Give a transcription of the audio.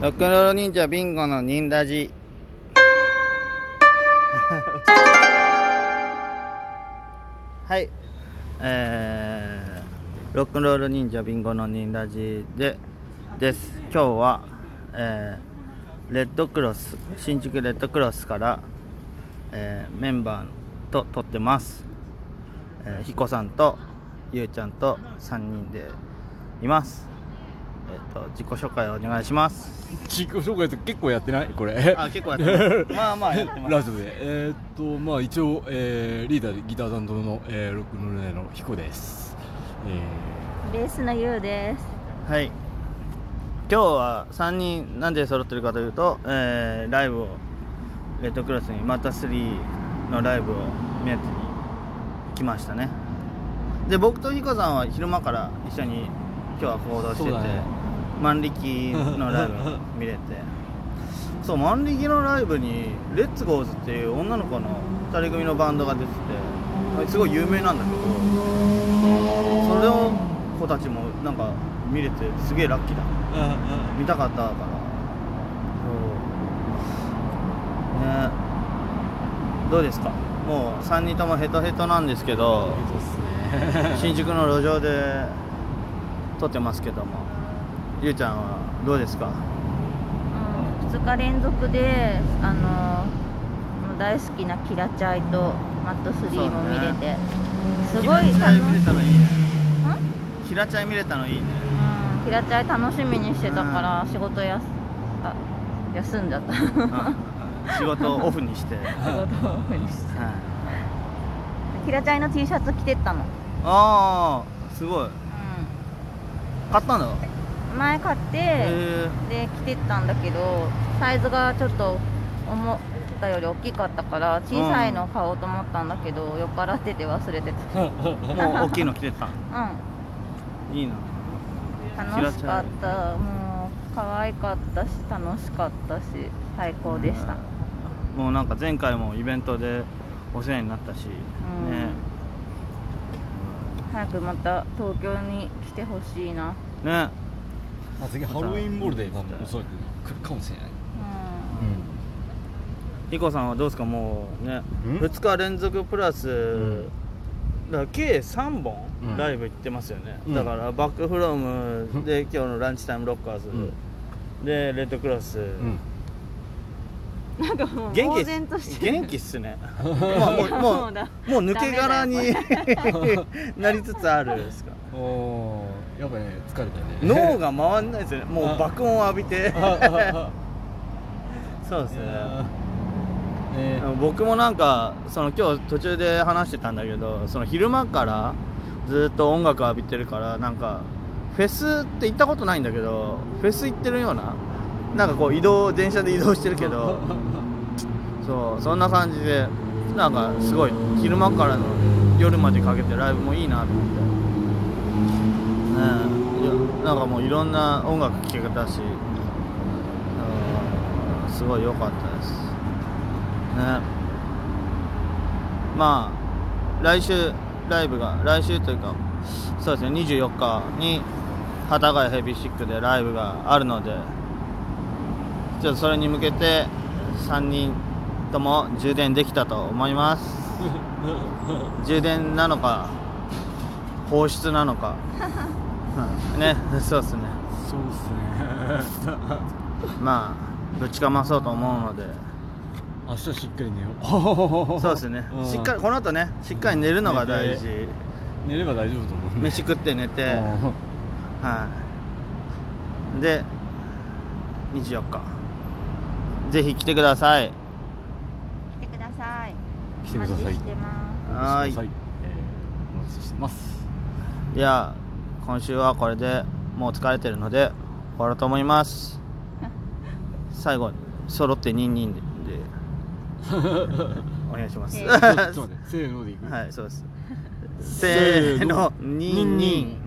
ロックンロール忍者ビンゴの忍ラジはい。えー、ロックンロール忍者ビンゴの忍ラジでです。今日は、えー、レッドクロス新宿レッドクロスから、えー、メンバーと撮ってます、えー、ひこさんとゆうちゃんと3人でいます。えっ、と自己紹介をお願いします。自己紹介って結構やってない？これ。あ結構やってます。まあまあやってます。ラジオで。えーっとまあ一応、えーリーダーでギター担当の、えーロックンロールネのヒコです。えベースのゆうです。はい。今日は3人なんで揃ってるかというと、えーライブをレッドクロスにまた3のライブを目当てに来ましたね。で僕とヒコさんは昼間から一緒に今日は行動してて、ね。万力のライブ見れて。そう万力のライブにレッツゴーズっていう女の子の2人組のバンドが出ててすごい有名なんだけどそれを子たちもなんか見れてすげえラッキーだ。ー見たかったから。そう。ね。どうですか？もう3人ともヘトヘトなんですけどね。新宿の路上で撮ってますけども。ゆうちゃんはどうですか？うん、2日連続で、あの大好きなキラチャイとマット3も見れて、すごい楽しキラチャイ見れたのいいね。ん？キラチャイ見れたのいいね。うん、キラチャイ楽しみにしてたから、仕事やすあ休んじゃった。仕事オフにして、はい、をオフにして。キラチャイの T シャツ着てったの？ああすごい買ったの？うん、前買って、へで着てったんだけどサイズがちょっと思ったより大きかったから小さいの買おうと思ったんだけど、酔っ払ってて忘れてた。え もう大きいの着てた？うん。いいな。楽しかった。もう可愛かったし楽しかったし最高でした、もうなんか前回もイベントでお世話になったし、うん。ね早くまた東京に来てほしいな。ね。まあ次ハロウィンボールで多分おそらく来るかもしれない。うん。ヒコさんはどうですかもうね。ん？2日連続プラス、んだから計3本うん。ライブ行ってますよね、うん。だからバックフロムで今日のランチタイムロッカーズ、うん。でレッドクロス、うんなんかもう呆元気っ然としてる。元気っすね。もうもうもうだもう抜け殻にダなりつつあるですか。おーやっぱね疲れたね。脳が回んないですよね。もう爆音を浴びて。そうですね。ね。僕もなんかその今日途中で話してたんだけどその昼間からずっと音楽浴びてるからなんかフェスって行ったことないんだけどフェス行ってるようななんかこう移動電車で移動してるけど そうそんな感じでなんかすごい昼間からの夜までかけてライブもいいなと思って。ねえなんかもういろんな音楽聴けたしうんすごい良かったです。ねまあ来週ライブが来週というかそうですね24日に幡ヶ谷ヘビーシックでライブがあるのでちょっとそれに向けて3人とも充電できたと思います。充電なのか放出なのか。う んねそうですね。そうっすね。まあぶちかまそうと思うので。明日しっかり寝よう。そうですね。ん。しっかりこの後ねしっかり寝るのが大事。寝れば大丈夫と思う。飯食って寝て。うん。はい。で24日ぜひ来てください。来てください。来てください。お待ちしてます。はーい。お待ちしてくださいえーお待ちしてます。いや今週はこれでもう疲れてるので終わろうと思います。最後に揃ってニンニンで。お願いします。せちょっと待って。せーのでいく。はいそうです。せ せーの。ーのニンニン